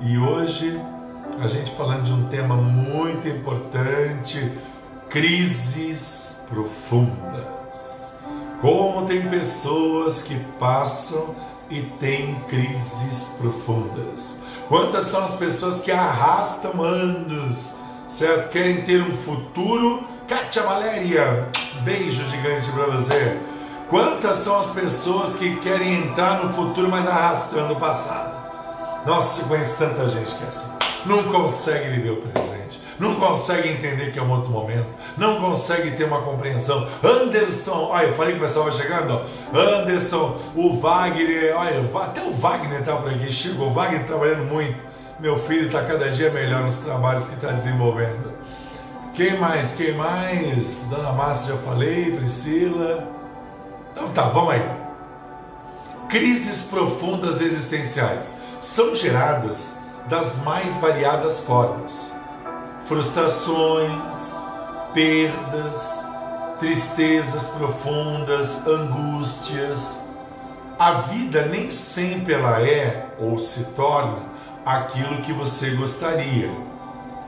E hoje a gente falando de um tema muito importante, crises profundas. Como tem pessoas que passam e têm crises profundas. Quantas são as pessoas que arrastam anos, certo? Querem ter um futuro. Kátia Valéria, beijo gigante para você. Quantas são as pessoas que querem entrar no futuro, mas arrastando o passado? Nossa, se conhece tanta gente que é assim. Não consegue viver o presente, não consegue entender que é um outro momento, não consegue ter uma compreensão. Anderson, olha, eu falei que o pessoal vai chegando. Anderson, o Wagner, olha, até o Wagner está por aqui, chegou, o Wagner trabalhando muito. Meu filho está cada dia melhor nos trabalhos que está desenvolvendo. Quem mais? Quem mais? Dona Márcia já falei, Priscila. Então tá, vamos aí. Crises profundas existenciais são geradas das mais variadas formas. Frustrações, perdas, tristezas profundas, angústias. A vida nem sempre ela é ou se torna aquilo que você gostaria.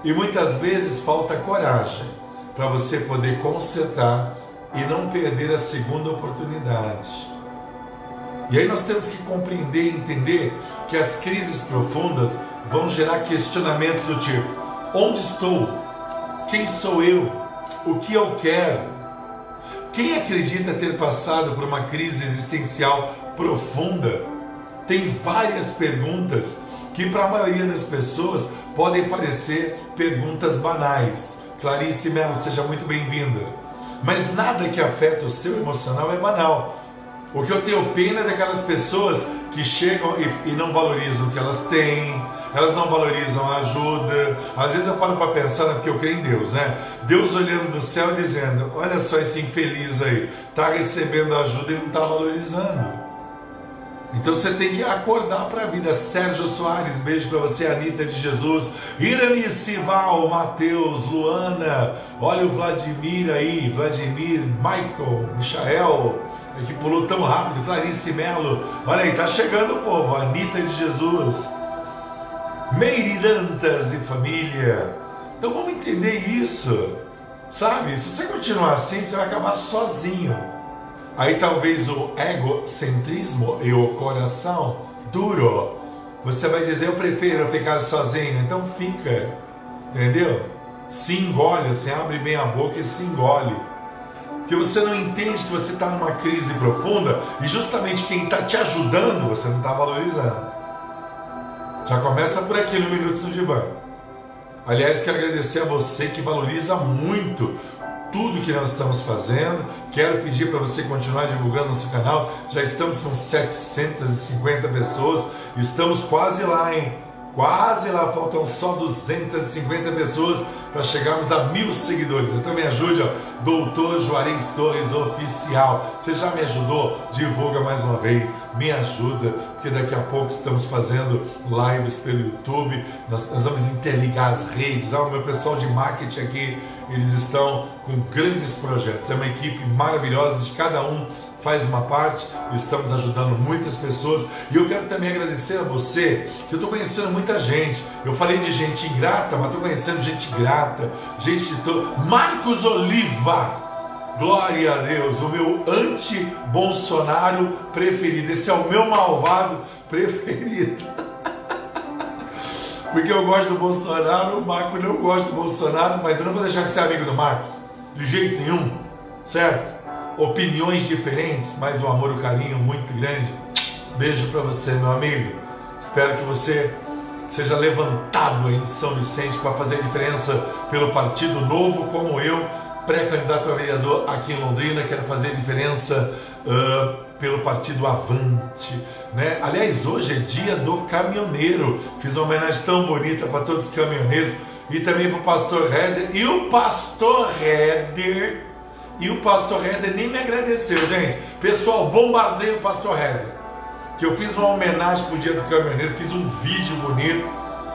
E muitas vezes falta coragem para você poder consertar e não perder a segunda oportunidade. E aí nós temos que compreender e entender que as crises profundas vão gerar questionamentos do tipo: onde estou? Quem sou eu? O que eu quero? Quem acredita ter passado por uma crise existencial profunda tem várias perguntas que para a maioria das pessoas podem parecer perguntas banais. Clarice Mello, seja muito bem-vinda. Mas nada que afeta o seu emocional é banal. O que eu tenho pena é daquelas pessoas que chegam e, e, não valorizam o que elas têm, elas não valorizam a ajuda. Às vezes eu paro para pensar, porque eu creio em Deus, né? Deus olhando do céu dizendo: Olha só esse infeliz aí, está recebendo ajuda e não está valorizando. Então você tem que acordar para a vida. Sérgio Soares, beijo para você, Anitta de Jesus, Irani Sival, Matheus, Luana, olha o Vladimir aí, Vladimir, Michael, Michael, que pulou tão rápido, Clarice Melo, olha aí, tá chegando o povo, Anitta de Jesus, Meiridantas e família. Então vamos entender isso, sabe? Se você continuar assim, você vai acabar sozinho. Aí talvez o egocentrismo e o coração duro. Você vai dizer, eu prefiro ficar sozinho. Então fica, entendeu? Se engole, você abre bem a boca e se engole. Que você não entende que você está numa crise profunda e justamente quem está te ajudando você não está valorizando. Já começa por aqui no Minutos do Divã. Aliás, quero agradecer a você que valoriza muito tudo que nós estamos fazendo. Quero pedir para você continuar divulgando nosso canal. Já estamos com 750 pessoas. Estamos quase lá, hein? Quase lá, faltam só 250 pessoas para chegarmos a mil seguidores. Então me ajude, ó, Doutor Juarez Torres Oficial. Você já me ajudou? Divulga mais uma vez, me ajuda, porque daqui a pouco estamos fazendo lives pelo YouTube. Nós, nós vamos interligar as redes. Ah, o meu pessoal de marketing aqui, eles estão com grandes projetos. É uma equipe maravilhosa de cada um faz uma parte, estamos ajudando muitas pessoas e eu quero também agradecer a você, que eu estou conhecendo muita gente. Eu falei de gente ingrata, mas estou conhecendo gente grata, gente. Marcos Oliva! Glória a Deus, o meu anti-Bolsonaro preferido. Esse é o meu malvado preferido. Porque eu gosto do Bolsonaro, o Marco não gosta do Bolsonaro, mas eu não vou deixar de ser amigo do Marcos, de jeito nenhum, certo? Opiniões diferentes, mas um amor e um carinho muito grande. Beijo para você, meu amigo. Espero que você seja levantado em São Vicente para fazer diferença pelo Partido Novo, como eu, pré-candidato a vereador aqui em Londrina, quero fazer diferença uh, pelo Partido Avante. Né? Aliás, hoje é dia do caminhoneiro. Fiz uma homenagem tão bonita para todos os caminhoneiros e também para o pastor Heder. E o pastor Heder e o pastor Heller nem me agradeceu, gente. Pessoal, bombardei o pastor Heller. Que eu fiz uma homenagem pro dia do caminhoneiro, fiz um vídeo bonito,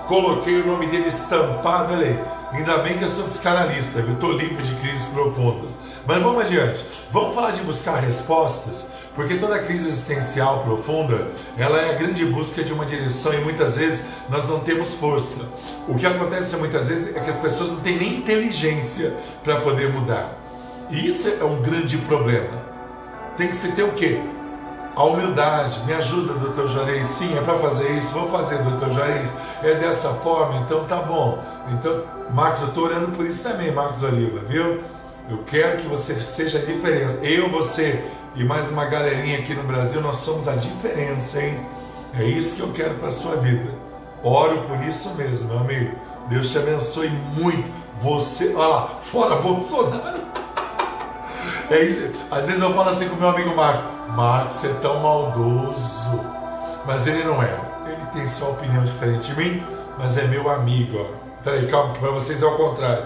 coloquei o nome dele estampado, olha aí. Ainda bem que eu sou psicanalista, eu estou livre de crises profundas. Mas vamos adiante. Vamos falar de buscar respostas, porque toda crise existencial profunda, ela é a grande busca de uma direção e muitas vezes nós não temos força. O que acontece muitas vezes é que as pessoas não têm nem inteligência para poder mudar. E isso é um grande problema. Tem que se ter o quê? A humildade. Me ajuda, doutor Juarez. Sim, é para fazer isso. Vou fazer, doutor Juarez. É dessa forma, então tá bom. Então, Marcos, eu estou orando por isso também, Marcos Oliva, viu? Eu quero que você seja a diferença. Eu, você e mais uma galerinha aqui no Brasil, nós somos a diferença, hein? É isso que eu quero para sua vida. Oro por isso mesmo, meu amigo. Deus te abençoe muito. Você, olha lá, fora Bolsonaro. É isso. Às vezes eu falo assim com meu amigo Marco: Marco, você é tão maldoso. Mas ele não é. Ele tem só opinião diferente de mim, mas é meu amigo. Peraí, calma, para vocês é o contrário.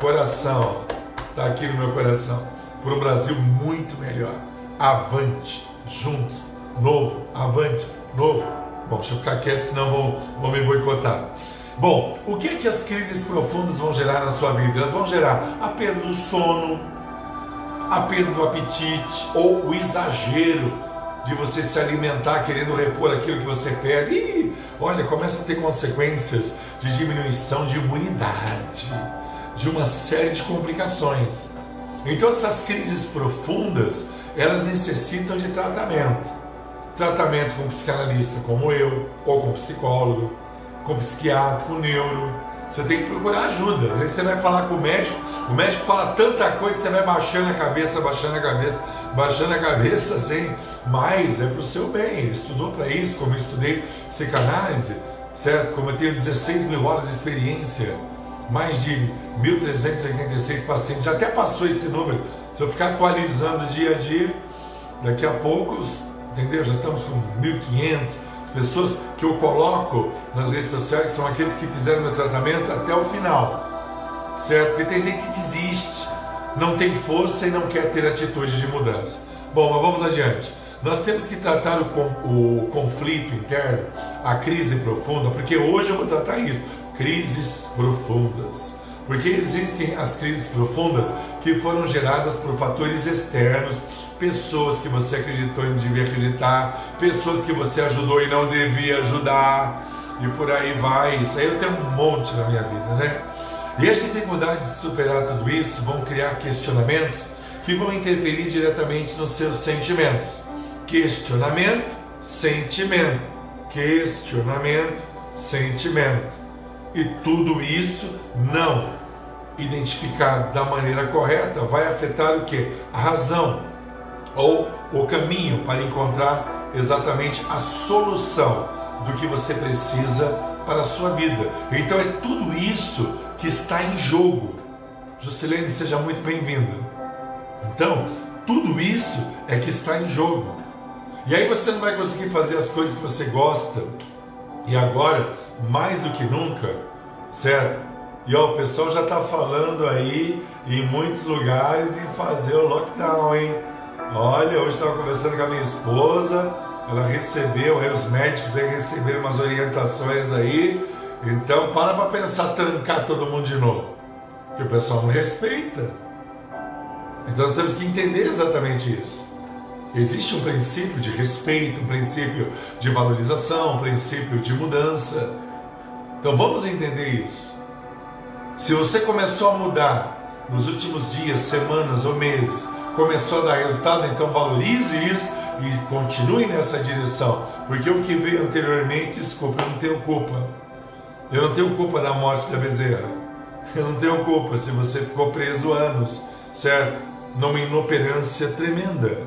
Coração, está aqui no meu coração. Para o Brasil muito melhor. Avante, juntos, novo, avante, novo. Bom, deixa eu ficar quieto, senão vão, vão me boicotar. Bom, o que é que as crises profundas vão gerar na sua vida? Elas vão gerar a perda do sono, a perda do apetite ou o exagero de você se alimentar querendo repor aquilo que você perde. Olha, começa a ter consequências de diminuição de imunidade, de uma série de complicações. Então essas crises profundas, elas necessitam de tratamento. Tratamento com psicanalista como eu, ou com psicólogo, com psiquiatra, com neuro. Você tem que procurar ajuda. Às vezes você vai falar com o médico, o médico fala tanta coisa, você vai baixando a cabeça, baixando a cabeça, baixando a cabeça, assim, mas é para o seu bem. Ele estudou para isso, como eu estudei psicanálise, certo? Como eu tenho 16 mil horas de experiência, mais de 1.386 pacientes, já até passou esse número. Se eu ficar atualizando dia a dia, daqui a pouco, entendeu? Já estamos com 1.500 pessoas que eu coloco nas redes sociais são aqueles que fizeram meu tratamento até o final, certo? Porque tem gente que desiste, não tem força e não quer ter atitude de mudança. Bom, mas vamos adiante. Nós temos que tratar o, o conflito interno, a crise profunda, porque hoje eu vou tratar isso, crises profundas. Porque existem as crises profundas que foram geradas por fatores externos pessoas que você acreditou e não devia acreditar, pessoas que você ajudou e não devia ajudar, e por aí vai. Isso aí eu tenho um monte na minha vida, né? E as dificuldades de superar tudo isso vão criar questionamentos que vão interferir diretamente nos seus sentimentos. Questionamento, sentimento. Questionamento, sentimento. E tudo isso não identificado da maneira correta vai afetar o que? A razão, ou o caminho para encontrar exatamente a solução do que você precisa para a sua vida. Então é tudo isso que está em jogo. Juscelene, seja muito bem-vinda. Então, tudo isso é que está em jogo. E aí você não vai conseguir fazer as coisas que você gosta. E agora, mais do que nunca, certo? E ó, o pessoal já está falando aí em muitos lugares em fazer o lockdown, hein? Olha, hoje estava conversando com a minha esposa, ela recebeu, os médicos aí receberam umas orientações aí. Então, para para pensar trancar todo mundo de novo. Porque o pessoal não respeita. Então, nós temos que entender exatamente isso. Existe um princípio de respeito, um princípio de valorização, um princípio de mudança. Então, vamos entender isso. Se você começou a mudar nos últimos dias, semanas ou meses, começou a dar resultado, então valorize isso e continue nessa direção, porque o que veio anteriormente, desculpa, eu não tenho culpa. Eu não tenho culpa da morte da bezerra. Eu não tenho culpa se você ficou preso anos, certo? Numa inoperância tremenda.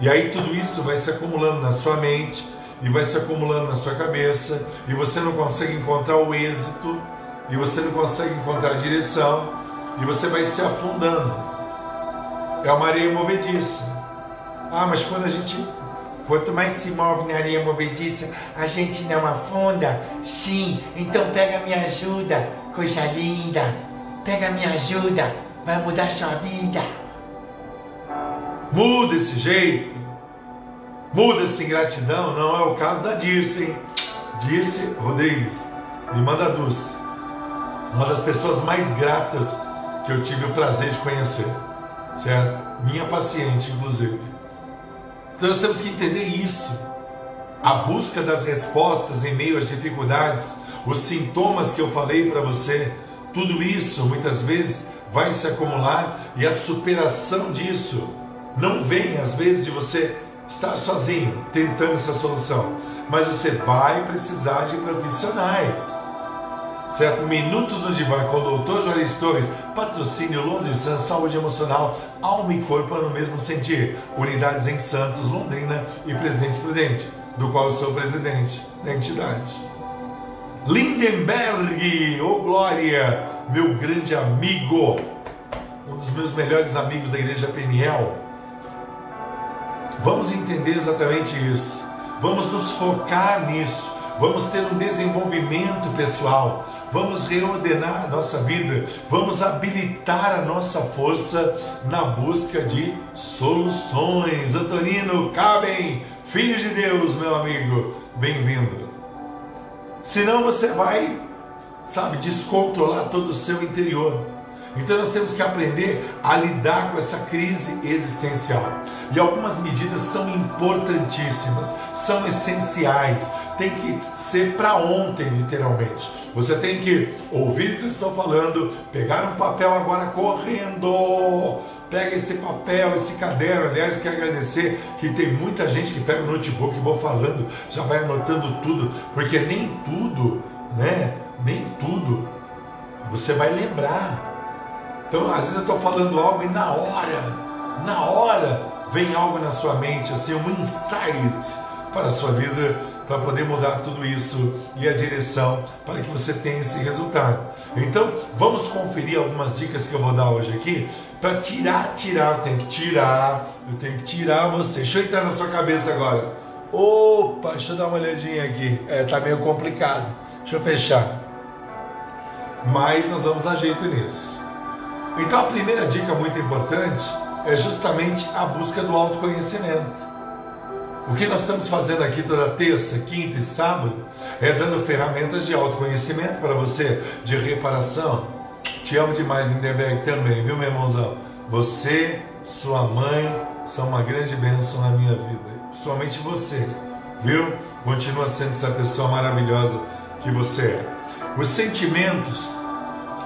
E aí tudo isso vai se acumulando na sua mente e vai se acumulando na sua cabeça e você não consegue encontrar o êxito e você não consegue encontrar a direção e você vai se afundando. É uma areia movediça. Ah, mas quando a gente. Quanto mais se move na areia movediça, a gente não afunda? Sim, então pega me ajuda, coisa linda. Pega me ajuda, vai mudar sua vida. Muda esse jeito. Muda essa ingratidão. Não é o caso da Dirce, hein? Dirce Rodrigues. Irmã da Dulce. uma das pessoas mais gratas que eu tive o prazer de conhecer, certo? Minha paciente, inclusive. Então nós temos que entender isso. A busca das respostas em meio às dificuldades, os sintomas que eu falei para você, tudo isso muitas vezes vai se acumular e a superação disso não vem às vezes de você estar sozinho tentando essa solução, mas você vai precisar de profissionais. Certo? Minutos no Divã com o Dr. Juarez Torres, patrocínio Londres Sun, saúde emocional, alma e corpo no mesmo sentir. Unidades em Santos, Londrina e Presidente Prudente, do qual eu sou presidente da entidade. Lindenberg, ô oh glória, meu grande amigo, um dos meus melhores amigos da Igreja Peniel. Vamos entender exatamente isso. Vamos nos focar nisso. Vamos ter um desenvolvimento pessoal. Vamos reordenar a nossa vida. Vamos habilitar a nossa força na busca de soluções. Antonino, cabem, filho de Deus, meu amigo, bem-vindo. Senão você vai, sabe, descontrolar todo o seu interior. Então nós temos que aprender a lidar com essa crise existencial. E algumas medidas são importantíssimas, são essenciais, tem que ser para ontem, literalmente. Você tem que ouvir o que eu estou falando, pegar um papel agora correndo. Pega esse papel, esse caderno. Aliás, quero agradecer que tem muita gente que pega o notebook e vou falando, já vai anotando tudo, porque nem tudo, né? Nem tudo você vai lembrar. Então, às vezes eu estou falando algo e na hora, na hora, vem algo na sua mente, assim, um insight para a sua vida, para poder mudar tudo isso e a direção para que você tenha esse resultado. Então, vamos conferir algumas dicas que eu vou dar hoje aqui para tirar, tirar, tenho que tirar, eu tenho que tirar você. Deixa eu entrar na sua cabeça agora. Opa, deixa eu dar uma olhadinha aqui. É, tá meio complicado. Deixa eu fechar. Mas nós vamos dar jeito nisso. Então a primeira dica muito importante é justamente a busca do autoconhecimento. O que nós estamos fazendo aqui toda terça, quinta e sábado é dando ferramentas de autoconhecimento para você, de reparação. Te amo demais, Lindenberg, também, viu, meu irmãozão? Você, sua mãe, são uma grande bênção na minha vida. Somente você, viu? Continua sendo essa pessoa maravilhosa que você é. Os sentimentos,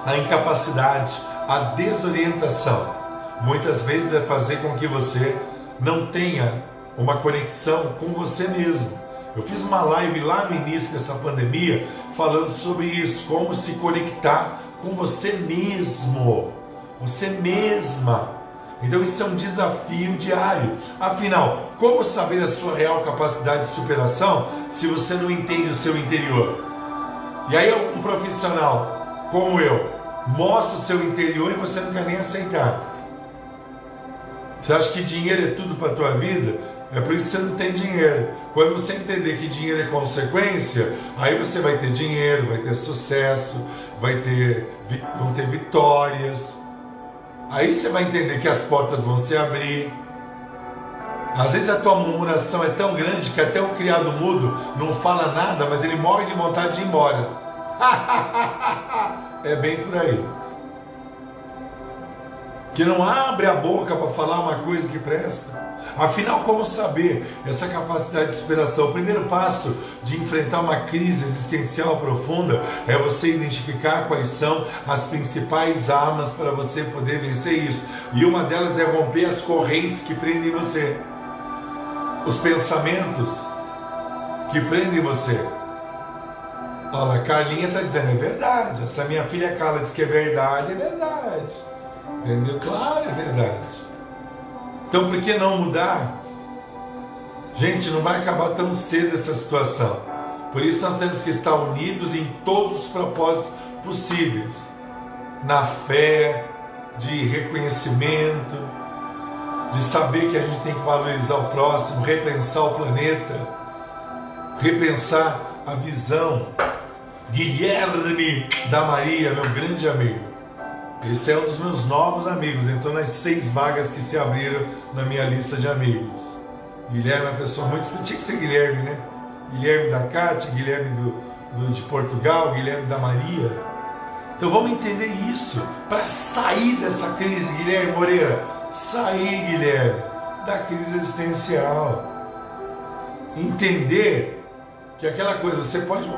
a incapacidade, a desorientação muitas vezes vai fazer com que você não tenha uma conexão com você mesmo. Eu fiz uma live lá no início dessa pandemia falando sobre isso, como se conectar com você mesmo, você mesma. Então isso é um desafio diário. Afinal, como saber a sua real capacidade de superação se você não entende o seu interior? E aí um profissional como eu mostra o seu interior e você não quer nem aceitar. Você acha que dinheiro é tudo para a tua vida? É por isso que você não tem dinheiro. Quando você entender que dinheiro é consequência, aí você vai ter dinheiro, vai ter sucesso, vai ter, vão ter vitórias. Aí você vai entender que as portas vão se abrir. Às vezes a tua murmuração é tão grande que até o criado mudo não fala nada, mas ele morre de vontade de ir embora. É bem por aí. Que não abre a boca para falar uma coisa que presta. Afinal, como saber essa capacidade de superação? O primeiro passo de enfrentar uma crise existencial profunda é você identificar quais são as principais armas para você poder vencer isso. E uma delas é romper as correntes que prendem você, os pensamentos que prendem você. Olha, a Carlinha está dizendo, é verdade. Essa minha filha Carla diz que é verdade, é verdade. Entendeu? Claro, é verdade. Então por que não mudar? Gente, não vai acabar tão cedo essa situação. Por isso nós temos que estar unidos em todos os propósitos possíveis. Na fé, de reconhecimento, de saber que a gente tem que valorizar o próximo, repensar o planeta, repensar a visão Guilherme da Maria, meu grande amigo. Esse é um dos meus novos amigos, entrou nas seis vagas que se abriram na minha lista de amigos. Guilherme é uma pessoa muito. Tinha que ser Guilherme, né? Guilherme da Cátia, Guilherme do, do, de Portugal, Guilherme da Maria. Então vamos entender isso para sair dessa crise, Guilherme Moreira. Sair, Guilherme, da crise existencial. Entender que aquela coisa, você pode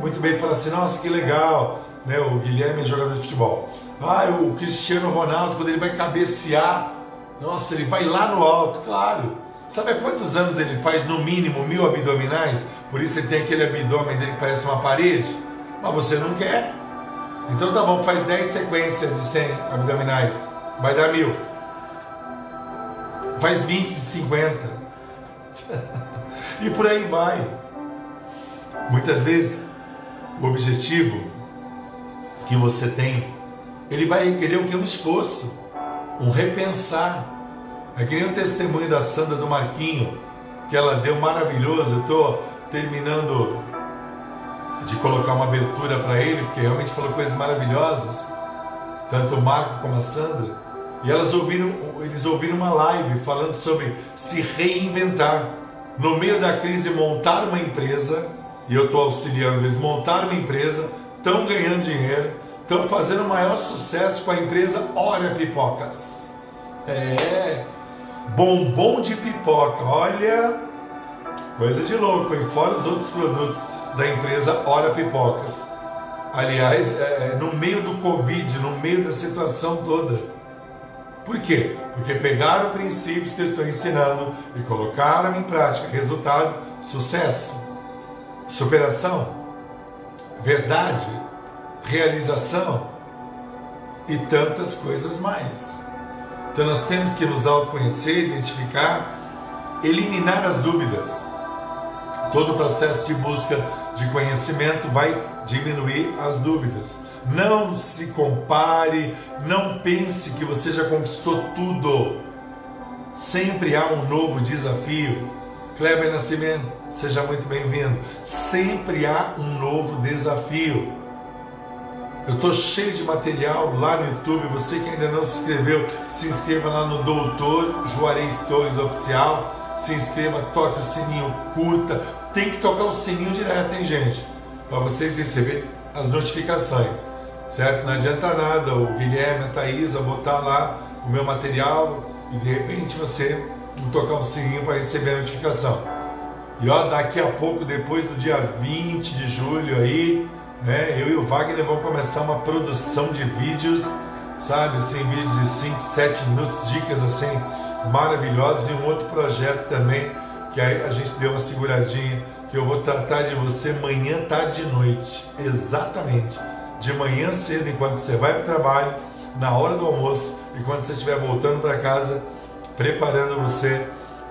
muito bem falar assim, nossa, que legal, né? O Guilherme é jogador de futebol. Ah, o Cristiano Ronaldo, quando ele vai cabecear, nossa, ele vai lá no alto, claro. Sabe há quantos anos ele faz no mínimo mil abdominais? Por isso ele tem aquele abdômen dele que parece uma parede. Mas você não quer. Então tá bom, faz 10 sequências de 100 abdominais. Vai dar mil. Faz 20 de 50. e por aí vai. Muitas vezes, o objetivo que você tem, ele vai requerer o que? Um esforço, um repensar. É que nem o testemunho da Sandra do Marquinho, que ela deu maravilhoso. Eu estou terminando de colocar uma abertura para ele, porque realmente falou coisas maravilhosas, tanto o Marco como a Sandra. E elas ouviram, eles ouviram uma live falando sobre se reinventar. No meio da crise, montar uma empresa, e eu estou auxiliando eles, montar uma empresa, estão ganhando dinheiro, estão fazendo o maior sucesso com a empresa Hora Pipocas. É, bombom de pipoca, olha, coisa de louco, e fora os outros produtos da empresa Hora Pipocas. Aliás, é, é, no meio do Covid, no meio da situação toda. Por quê? Porque pegaram princípios que eu estou ensinando e colocaram em prática. Resultado: sucesso, superação, verdade, realização e tantas coisas mais. Então nós temos que nos autoconhecer, identificar, eliminar as dúvidas Todo o processo de busca de conhecimento vai diminuir as dúvidas. Não se compare, não pense que você já conquistou tudo. Sempre há um novo desafio. Kleber Nascimento, seja muito bem-vindo. Sempre há um novo desafio. Eu estou cheio de material lá no YouTube. Você que ainda não se inscreveu, se inscreva lá no Doutor Juarez Torres Oficial. Se inscreva, toque o sininho, curta, tem que tocar o sininho direto, hein, gente? Para vocês receberem as notificações, certo? Não adianta nada o Guilherme, a Thaisa botar lá o meu material e de repente você tocar o sininho para receber a notificação. E ó, daqui a pouco, depois do dia 20 de julho aí, né, eu e o Wagner vamos começar uma produção de vídeos, sabe? Assim, vídeos de 5, 7 minutos, dicas assim maravilhosas e um outro projeto também que a gente deu uma seguradinha, que eu vou tratar de você manhã, tarde e noite. Exatamente. De manhã cedo, enquanto você vai para o trabalho, na hora do almoço e quando você estiver voltando para casa, preparando você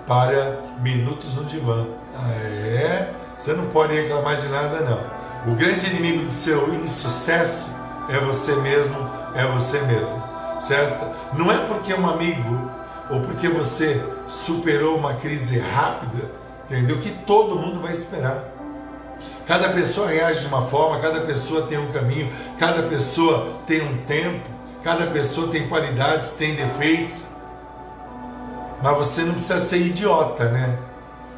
para minutos no divã. Ah, é, você não pode reclamar de nada não. O grande inimigo do seu insucesso é você mesmo, é você mesmo, certo? Não é porque um amigo ou porque você superou uma crise rápida, entendeu? Que todo mundo vai esperar. Cada pessoa reage de uma forma, cada pessoa tem um caminho, cada pessoa tem um tempo, cada pessoa tem qualidades, tem defeitos. Mas você não precisa ser idiota, né?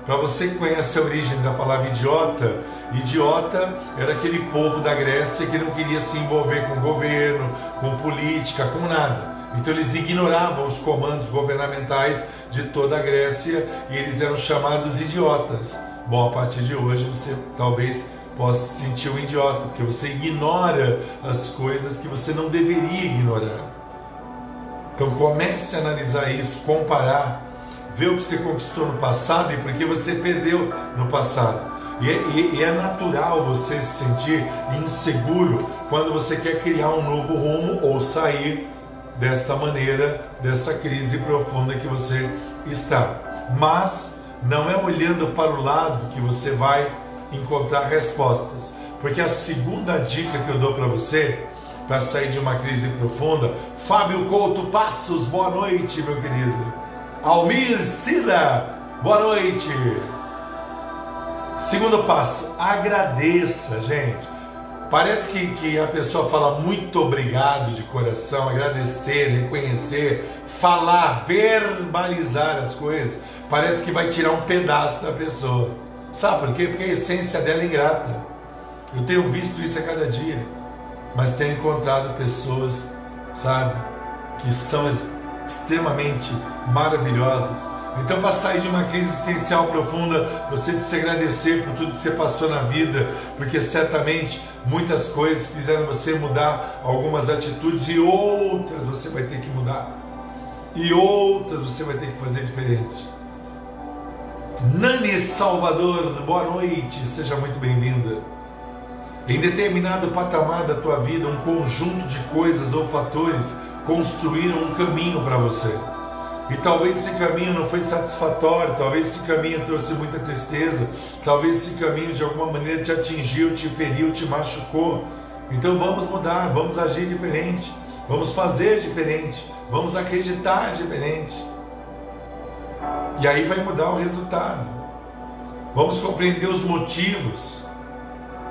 Para você que conhece a origem da palavra idiota, idiota era aquele povo da Grécia que não queria se envolver com governo, com política, com nada. Então eles ignoravam os comandos governamentais de toda a Grécia e eles eram chamados idiotas. Bom, a partir de hoje você talvez possa se sentir um idiota, porque você ignora as coisas que você não deveria ignorar. Então comece a analisar isso, comparar, ver o que você conquistou no passado e por que você perdeu no passado. E é, e é, natural você se sentir inseguro quando você quer criar um novo rumo ou sair desta maneira, dessa crise profunda que você está. Mas não é olhando para o lado que você vai encontrar respostas. Porque a segunda dica que eu dou para você, para sair de uma crise profunda, Fábio Couto Passos, boa noite, meu querido. Almir Cida, boa noite. Segundo passo, agradeça, gente. Parece que, que a pessoa fala muito obrigado de coração, agradecer, reconhecer, falar, verbalizar as coisas. Parece que vai tirar um pedaço da pessoa. Sabe por quê? Porque a essência dela é ingrata. Eu tenho visto isso a cada dia. Mas tenho encontrado pessoas, sabe, que são extremamente maravilhosas. Então, para sair de uma crise existencial profunda, você precisa agradecer por tudo que você passou na vida, porque certamente muitas coisas fizeram você mudar algumas atitudes e outras você vai ter que mudar. E outras você vai ter que fazer diferente. Nani Salvador, boa noite, seja muito bem-vinda. Em determinado patamar da tua vida, um conjunto de coisas ou fatores construíram um caminho para você. E talvez esse caminho não foi satisfatório, talvez esse caminho trouxe muita tristeza, talvez esse caminho de alguma maneira te atingiu, te feriu, te machucou. Então vamos mudar, vamos agir diferente, vamos fazer diferente, vamos acreditar diferente. E aí vai mudar o resultado. Vamos compreender os motivos.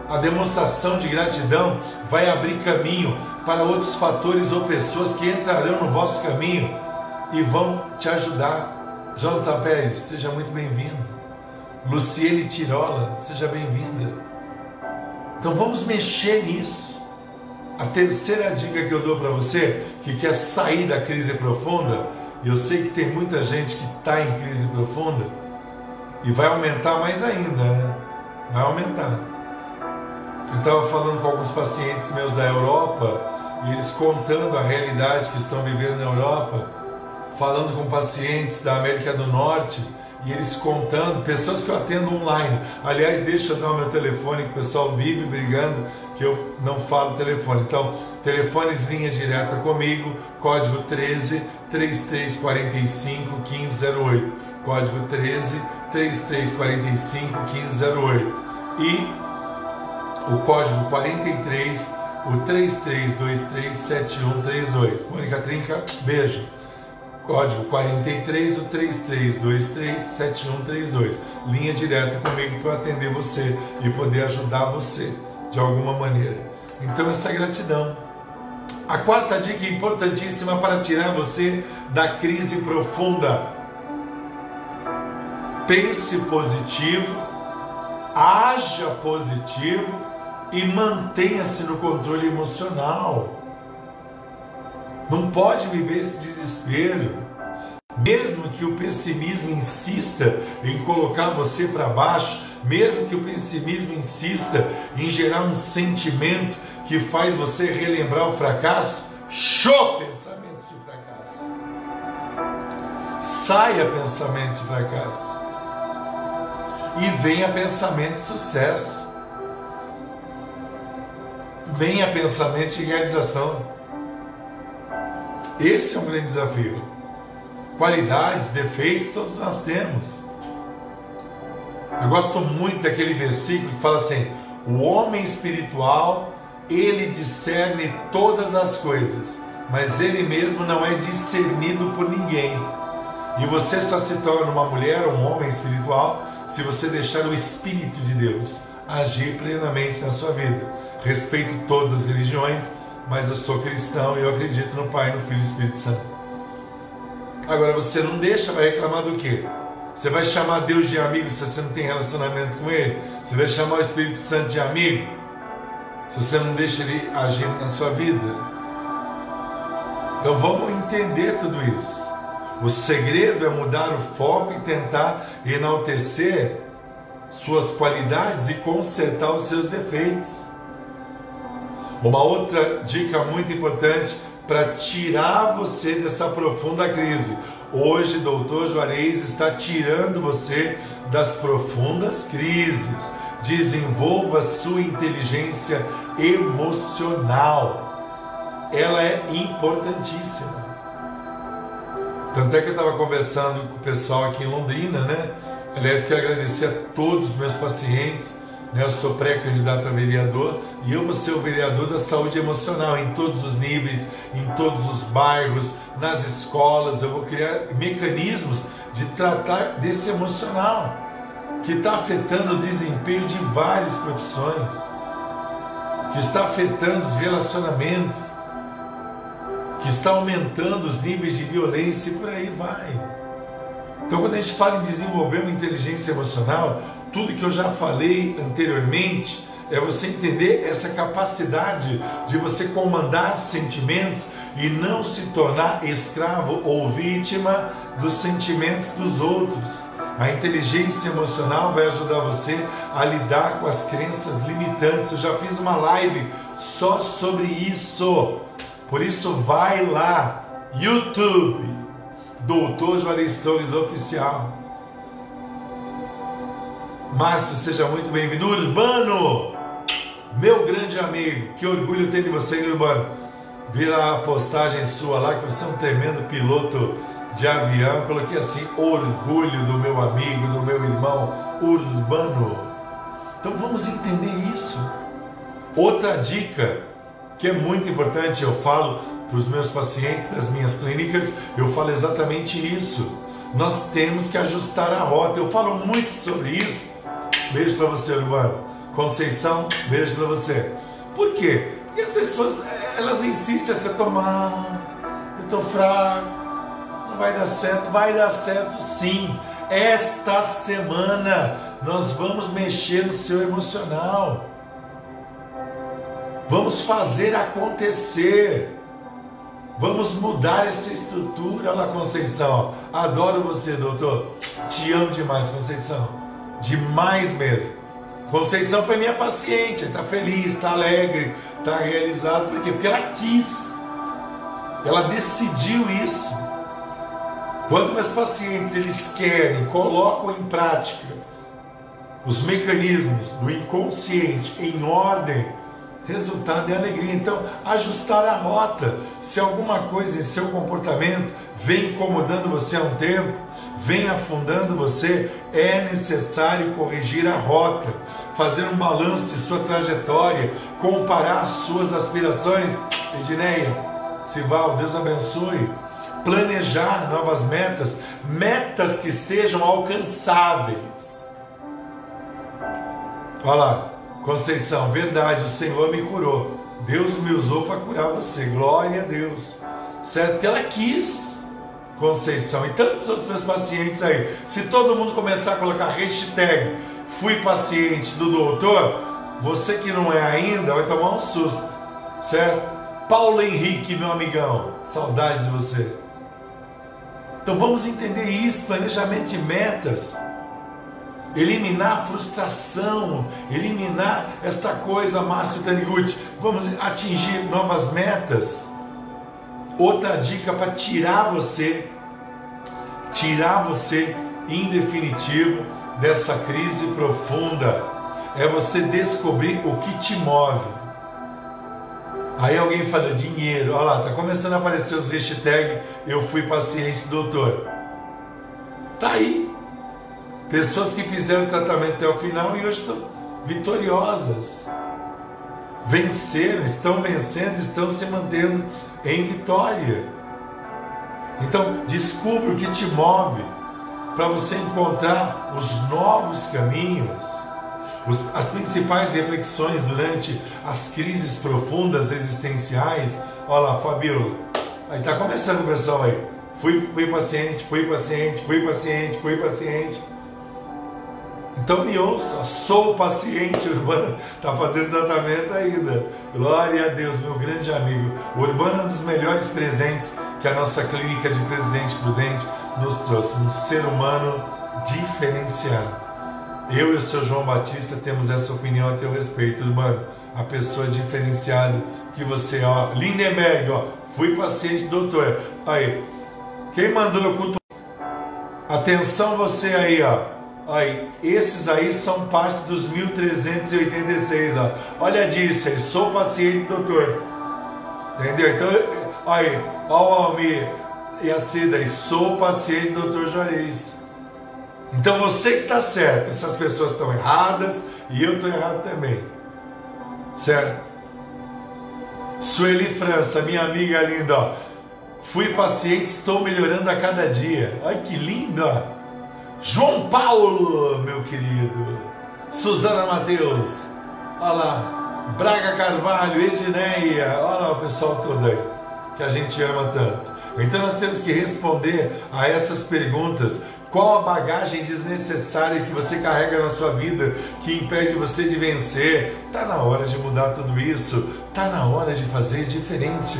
A demonstração de gratidão vai abrir caminho para outros fatores ou pessoas que entrarão no vosso caminho e vão te ajudar. Jonathan Pérez, seja muito bem-vindo. Luciene Tirola, seja bem-vinda. Então vamos mexer nisso. A terceira dica que eu dou para você que quer sair da crise profunda, eu sei que tem muita gente que está em crise profunda, e vai aumentar mais ainda, né? Vai aumentar. Eu estava falando com alguns pacientes meus da Europa e eles contando a realidade que estão vivendo na Europa falando com pacientes da América do Norte e eles contando, pessoas que eu atendo online. Aliás, deixa eu dar o meu telefone, que o pessoal vive brigando que eu não falo telefone. Então, telefones linha direta comigo, código 13 3345 1508. Código 13 3345 1508. E o código 43 o 33237132. Mônica Trinca, beijo. Código 43 o 33237132. Linha direta comigo para atender você e poder ajudar você de alguma maneira. Então essa gratidão. A quarta dica importantíssima para tirar você da crise profunda. Pense positivo, haja positivo e mantenha-se no controle emocional. Não pode viver esse desespero. Mesmo que o pessimismo insista em colocar você para baixo, mesmo que o pessimismo insista em gerar um sentimento que faz você relembrar o fracasso, show pensamento de fracasso. Saia pensamento de fracasso. E venha pensamento de sucesso. Venha pensamento de realização. Esse é um grande desafio. Qualidades, defeitos, todos nós temos. Eu gosto muito daquele versículo que fala assim: o homem espiritual, ele discerne todas as coisas, mas ele mesmo não é discernido por ninguém. E você só se torna uma mulher ou um homem espiritual se você deixar o Espírito de Deus agir plenamente na sua vida. Respeito todas as religiões, mas eu sou cristão e eu acredito no Pai, no Filho e no Espírito Santo. Agora você não deixa, vai reclamar do quê? Você vai chamar Deus de amigo se você não tem relacionamento com Ele? Você vai chamar o Espírito Santo de amigo se você não deixa Ele agir na sua vida? Então vamos entender tudo isso. O segredo é mudar o foco e tentar enaltecer suas qualidades e consertar os seus defeitos. Uma outra dica muito importante para tirar você dessa profunda crise. Hoje, doutor Juarez está tirando você das profundas crises. Desenvolva sua inteligência emocional. Ela é importantíssima. Tanto é que eu estava conversando com o pessoal aqui em Londrina, né? Aliás, quero agradecer a todos os meus pacientes né? Eu sou pré-candidato a vereador e eu vou ser o vereador da saúde emocional em todos os níveis, em todos os bairros, nas escolas. Eu vou criar mecanismos de tratar desse emocional que está afetando o desempenho de várias profissões, que está afetando os relacionamentos, que está aumentando os níveis de violência e por aí vai. Então, quando a gente fala em desenvolver uma inteligência emocional, tudo que eu já falei anteriormente é você entender essa capacidade de você comandar sentimentos e não se tornar escravo ou vítima dos sentimentos dos outros. A inteligência emocional vai ajudar você a lidar com as crenças limitantes. Eu já fiz uma live só sobre isso. Por isso vai lá, YouTube, Doutor Juarez Torres Oficial. Márcio, seja muito bem-vindo. Urbano, meu grande amigo, que orgulho ter de você, Urbano. Vira a postagem sua lá que você é um tremendo piloto de avião. coloquei assim: orgulho do meu amigo, do meu irmão Urbano. Então vamos entender isso. Outra dica que é muito importante, eu falo para os meus pacientes das minhas clínicas, eu falo exatamente isso. Nós temos que ajustar a rota. Eu falo muito sobre isso. Beijo para você, Urbano. Conceição, beijo para você. Por quê? Porque as pessoas, elas insistem a se tomar, eu tô fraco, não vai dar certo. Vai dar certo sim. Esta semana nós vamos mexer no seu emocional. Vamos fazer acontecer. Vamos mudar essa estrutura. Lá, Conceição. Adoro você, doutor. Te amo demais, Conceição. Demais mesmo. Conceição foi minha paciente. Está feliz, está alegre, está realizado. Por quê? Porque ela quis. Ela decidiu isso. Quando meus pacientes eles querem, colocam em prática os mecanismos do inconsciente em ordem resultado é alegria. Então, ajustar a rota. Se alguma coisa em seu comportamento vem incomodando você há um tempo, vem afundando você, é necessário corrigir a rota, fazer um balanço de sua trajetória, comparar as suas aspirações. Edneia, Sival, Deus abençoe. Planejar novas metas, metas que sejam alcançáveis. Olha lá, Conceição, verdade, o Senhor me curou. Deus me usou para curar você. Glória a Deus. Certo? Ela quis. Conceição e tantos outros meus pacientes aí. Se todo mundo começar a colocar hashtag fui paciente do doutor, você que não é ainda vai tomar um susto, certo? Paulo Henrique, meu amigão, saudade de você. Então vamos entender isso, planejamento de metas eliminar a frustração, eliminar esta coisa, Márcio Taniguchi. Vamos atingir novas metas. Outra dica para tirar você, tirar você em definitivo dessa crise profunda é você descobrir o que te move. Aí alguém fala dinheiro, olha lá, tá começando a aparecer os hashtags eu fui paciente doutor. Tá aí, Pessoas que fizeram tratamento até o final e hoje são vitoriosas. Venceram, estão vencendo, estão se mantendo em vitória. Então, descubra o que te move para você encontrar os novos caminhos, os, as principais reflexões durante as crises profundas existenciais. Olha lá, Fabiola, aí está começando pessoal aí. Fui, fui paciente, fui paciente, fui paciente, fui paciente. Então me ouça, sou paciente, Urbana está fazendo tratamento ainda. Glória a Deus, meu grande amigo. O Urbano é um dos melhores presentes que a nossa clínica de Presidente Prudente nos trouxe. Um ser humano diferenciado. Eu e o seu João Batista temos essa opinião a teu respeito, Urbano. A pessoa diferenciada que você, ó, Lindenberg, ó, fui paciente, doutor. Aí, quem mandou eu cultuar? Atenção você aí, ó. Aí, esses aí são parte dos 1386. Ó. Olha disso, sou paciente, doutor. Entendeu? Então, aí, ó o Almir e a Cida, sou paciente, doutor Juarez. Então você que está certo, essas pessoas estão erradas e eu estou errado também. Certo? Sueli França, minha amiga linda, ó. Fui paciente, estou melhorando a cada dia. Ai que linda! João Paulo, meu querido. Suzana Mateus. Olha lá. Braga Carvalho, Edneia. Olha lá o pessoal todo aí. Que a gente ama tanto. Então nós temos que responder a essas perguntas Qual a bagagem desnecessária que você carrega na sua vida que impede você de vencer? Tá na hora de mudar tudo isso. Tá na hora de fazer diferente.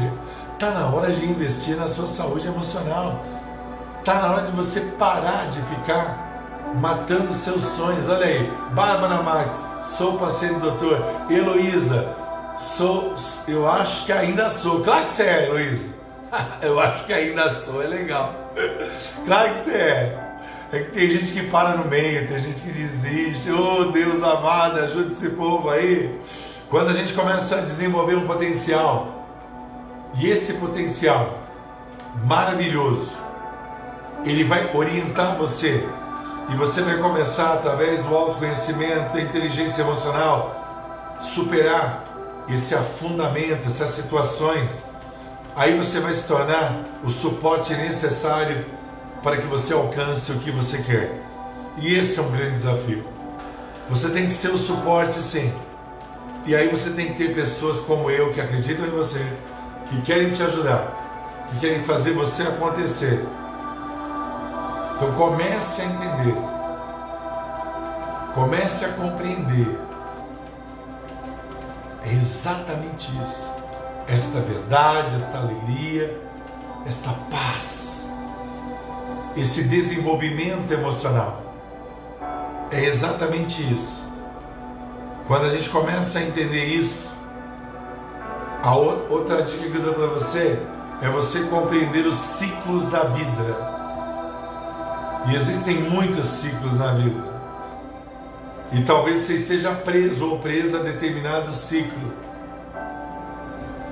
Tá na hora de investir na sua saúde emocional. Tá na hora de você parar de ficar matando seus sonhos. Olha aí, Bárbara Marques, sou paciente doutor. Heloísa, sou, eu acho que ainda sou. Claro que você é, Heloísa. eu acho que ainda sou, é legal. claro que você é. É que tem gente que para no meio, tem gente que desiste. Oh, Deus amado, ajude esse povo aí. Quando a gente começa a desenvolver um potencial, e esse potencial maravilhoso, ele vai orientar você, e você vai começar através do autoconhecimento, da inteligência emocional, superar esse afundamento, essas situações. Aí você vai se tornar o suporte necessário para que você alcance o que você quer. E esse é um grande desafio. Você tem que ser o suporte, sim. E aí você tem que ter pessoas como eu que acreditam em você, que querem te ajudar, que querem fazer você acontecer. Então comece a entender. Comece a compreender. É exatamente isso. Esta verdade, esta alegria, esta paz esse desenvolvimento emocional. É exatamente isso. Quando a gente começa a entender isso, a outra dica que eu dou para você é você compreender os ciclos da vida. E existem muitos ciclos na vida. E talvez você esteja preso ou presa a determinado ciclo.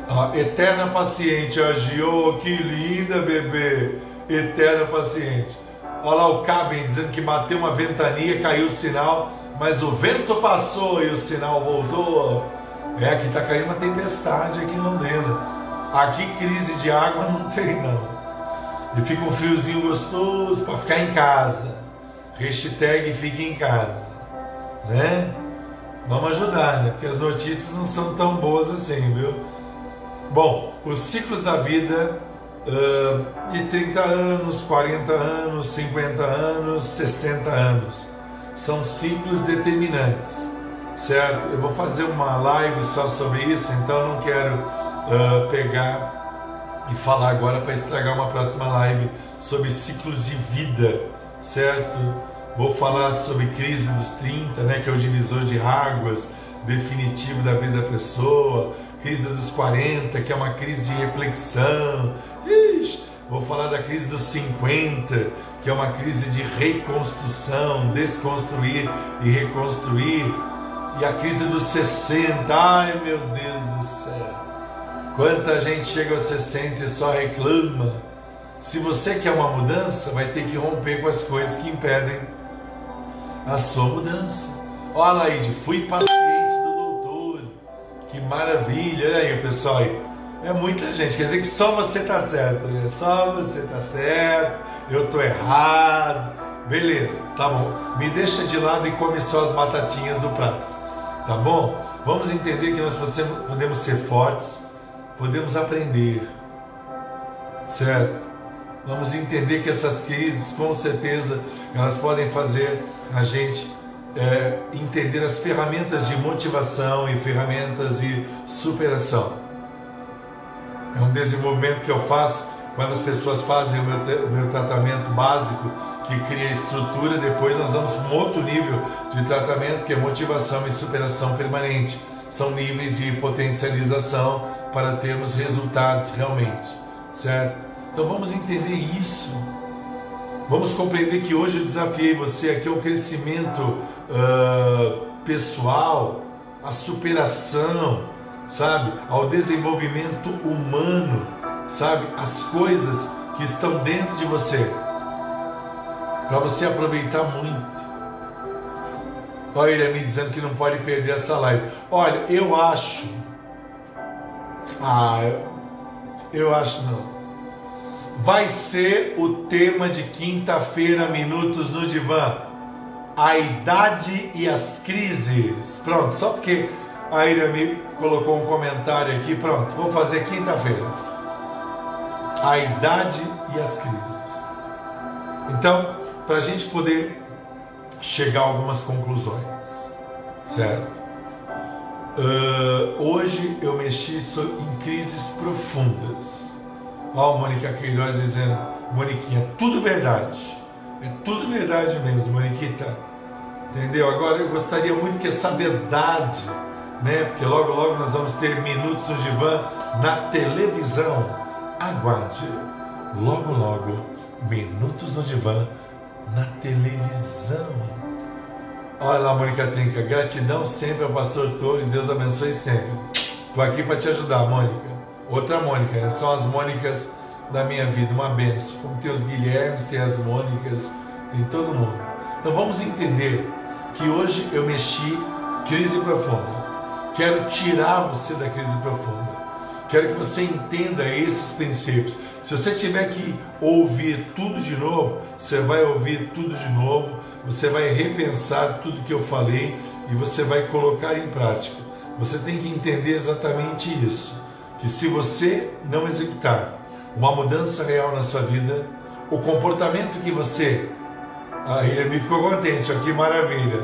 A eterna paciente, agiu, que linda bebê eterna paciente. Olha lá o Caben dizendo que bateu uma ventania, caiu o sinal, mas o vento passou e o sinal voltou. É, aqui está caindo uma tempestade aqui em Londrina. Aqui crise de água não tem não. E fica um friozinho gostoso para ficar em casa. Hashtag fique em casa. Né? Vamos ajudar, né? Porque as notícias não são tão boas assim, viu? Bom, os ciclos da vida de 30 anos, 40 anos, 50 anos, 60 anos. São ciclos determinantes, certo? Eu vou fazer uma live só sobre isso, então não quero uh, pegar e falar agora para estragar uma próxima live sobre ciclos de vida, certo? Vou falar sobre crise dos 30, né, que é o divisor de águas definitivo da vida da pessoa crise dos 40, que é uma crise de reflexão. Ixi, vou falar da crise dos 50, que é uma crise de reconstrução, desconstruir e reconstruir. E a crise dos 60, ai meu Deus do céu. Quanta gente chega aos 60 e só reclama. Se você quer uma mudança, vai ter que romper com as coisas que impedem a sua mudança. Olha, Laide, fui paciente que maravilha, olha aí, pessoal. É muita gente, quer dizer que só você tá certo, né? Só você tá certo, eu tô errado. Beleza, tá bom. Me deixa de lado e come só as batatinhas do prato. Tá bom? Vamos entender que nós podemos ser fortes, podemos aprender. Certo? Vamos entender que essas crises, com certeza, elas podem fazer a gente é, entender as ferramentas de motivação e ferramentas de superação. É um desenvolvimento que eu faço quando as pessoas fazem o meu, o meu tratamento básico, que cria estrutura, depois nós vamos para um outro nível de tratamento, que é motivação e superação permanente. São níveis de potencialização para termos resultados realmente, certo? Então vamos entender isso Vamos compreender que hoje eu desafiei você aqui ao crescimento uh, pessoal, à superação, sabe? Ao desenvolvimento humano, sabe? As coisas que estão dentro de você, para você aproveitar muito. Olha ele me dizendo que não pode perder essa live. Olha, eu acho. Ah, eu acho não vai ser o tema de quinta-feira, Minutos no Divã. A idade e as crises. Pronto, só porque a Ira me colocou um comentário aqui, pronto, vou fazer quinta-feira. A idade e as crises. Então, para a gente poder chegar a algumas conclusões, certo? Uh, hoje eu mexi em crises profundas. Ó, a Mônica Queiroz dizendo, Moniquinha, tudo verdade. É tudo verdade mesmo, Moniquita. Entendeu? Agora eu gostaria muito que essa verdade, né? Porque logo logo nós vamos ter minutos no divã na televisão. Aguarde. Logo logo, minutos no divã na televisão. Olha lá, Mônica Trinca, gratidão sempre ao pastor Torres, Deus abençoe sempre. Estou aqui para te ajudar, Mônica. Outra Mônica, né? são as Mônicas da minha vida, uma benção. Como tem os Guilhermes, tem as Mônicas, tem todo mundo. Então vamos entender que hoje eu mexi crise profunda. Quero tirar você da crise profunda. Quero que você entenda esses princípios. Se você tiver que ouvir tudo de novo, você vai ouvir tudo de novo, você vai repensar tudo que eu falei e você vai colocar em prática. Você tem que entender exatamente isso, que se você não executar uma mudança real na sua vida, o comportamento que você a me ficou contente, ó, que maravilha.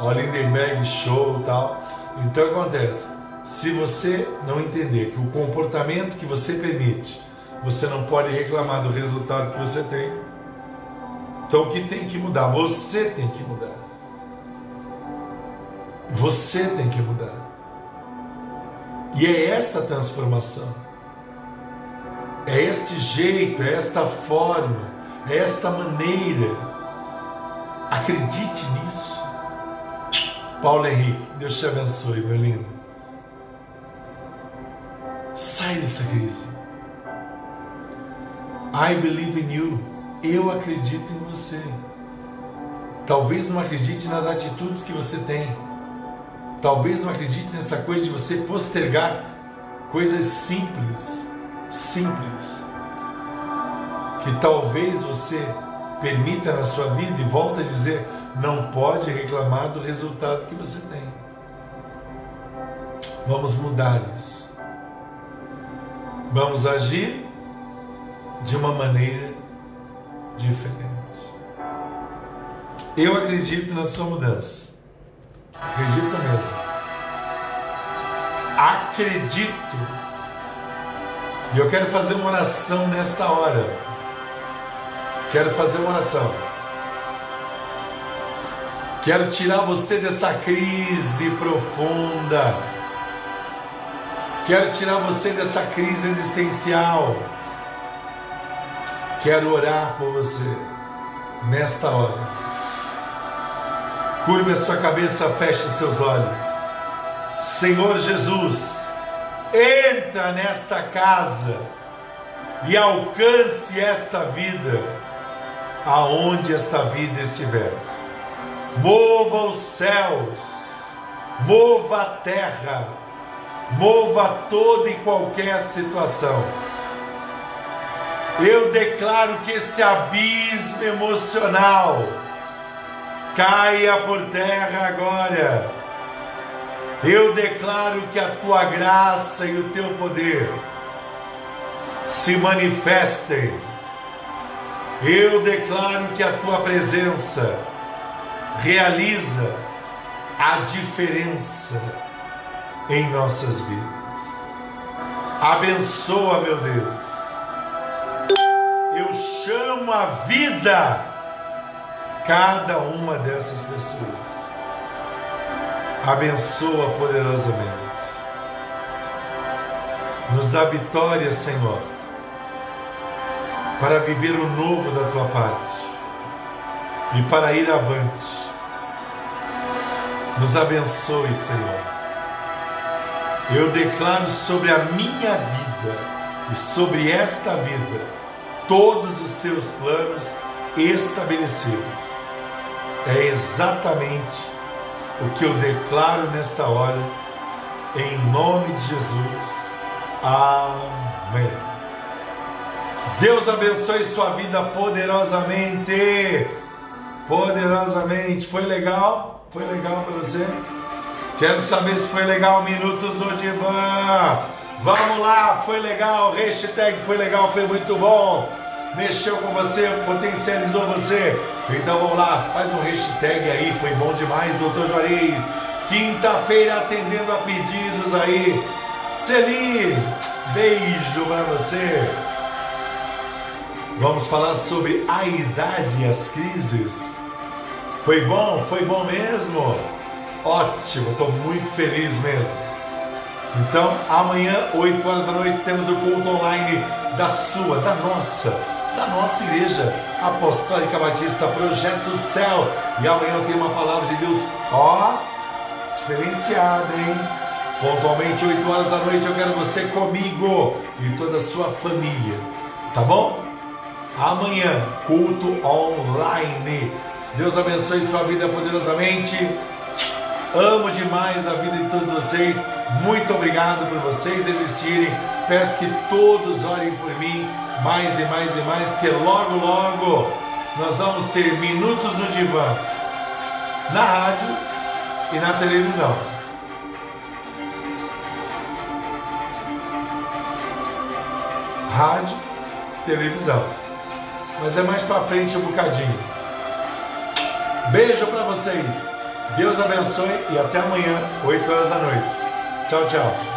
Ó, Lindenberg, show tal. Então acontece, se você não entender que o comportamento que você permite, você não pode reclamar do resultado que você tem. Então o que tem que mudar? Você tem que mudar. Você tem que mudar. E é essa transformação. É este jeito, é esta forma, é esta maneira. Acredite nisso. Paulo Henrique, Deus te abençoe, meu lindo. Sai dessa crise. I believe in you. Eu acredito em você. Talvez não acredite nas atitudes que você tem. Talvez não acredite nessa coisa de você postergar coisas simples, simples, que talvez você permita na sua vida e volta a dizer, não pode reclamar do resultado que você tem. Vamos mudar isso. Vamos agir de uma maneira diferente. Eu acredito na sua mudança. Acredito mesmo. Acredito. E eu quero fazer uma oração nesta hora. Quero fazer uma oração. Quero tirar você dessa crise profunda Quero tirar você dessa crise existencial. Quero orar por você nesta hora. Curve a sua cabeça, feche seus olhos. Senhor Jesus, entra nesta casa e alcance esta vida aonde esta vida estiver. Mova os céus, mova a terra mova toda e qualquer situação. Eu declaro que esse abismo emocional caia por terra agora. Eu declaro que a tua graça e o teu poder se manifestem. Eu declaro que a tua presença realiza a diferença em nossas vidas. Abençoa, meu Deus. Eu chamo a vida cada uma dessas pessoas. Abençoa poderosamente. Nos dá vitória, Senhor, para viver o novo da tua parte e para ir avante. Nos abençoe, Senhor eu declaro sobre a minha vida e sobre esta vida todos os seus planos estabelecidos. É exatamente o que eu declaro nesta hora, em nome de Jesus. Amém. Deus abençoe sua vida poderosamente. Poderosamente. Foi legal? Foi legal para você? Quero saber se foi legal Minutos do Divã. Vamos lá, foi legal. Hashtag foi legal, foi muito bom. Mexeu com você, potencializou você. Então vamos lá, faz um hashtag aí, foi bom demais, doutor Juarez. Quinta-feira atendendo a pedidos aí. Celi, beijo para você. Vamos falar sobre a idade e as crises. Foi bom? Foi bom mesmo? Ótimo, estou muito feliz mesmo. Então, amanhã, 8 horas da noite, temos o culto online da sua, da nossa, da nossa igreja apostólica batista Projeto Céu. E amanhã tenho uma palavra de Deus, ó, diferenciada, hein? Pontualmente, 8 horas da noite, eu quero você comigo e toda a sua família, tá bom? Amanhã, culto online. Deus abençoe sua vida poderosamente. Amo demais a vida de todos vocês. Muito obrigado por vocês existirem. Peço que todos orem por mim mais e mais e mais, porque logo, logo nós vamos ter minutos no divã na rádio e na televisão. Rádio, televisão. Mas é mais para frente um bocadinho. Beijo para vocês. Deus abençoe e até amanhã, 8 horas da noite. Tchau, tchau.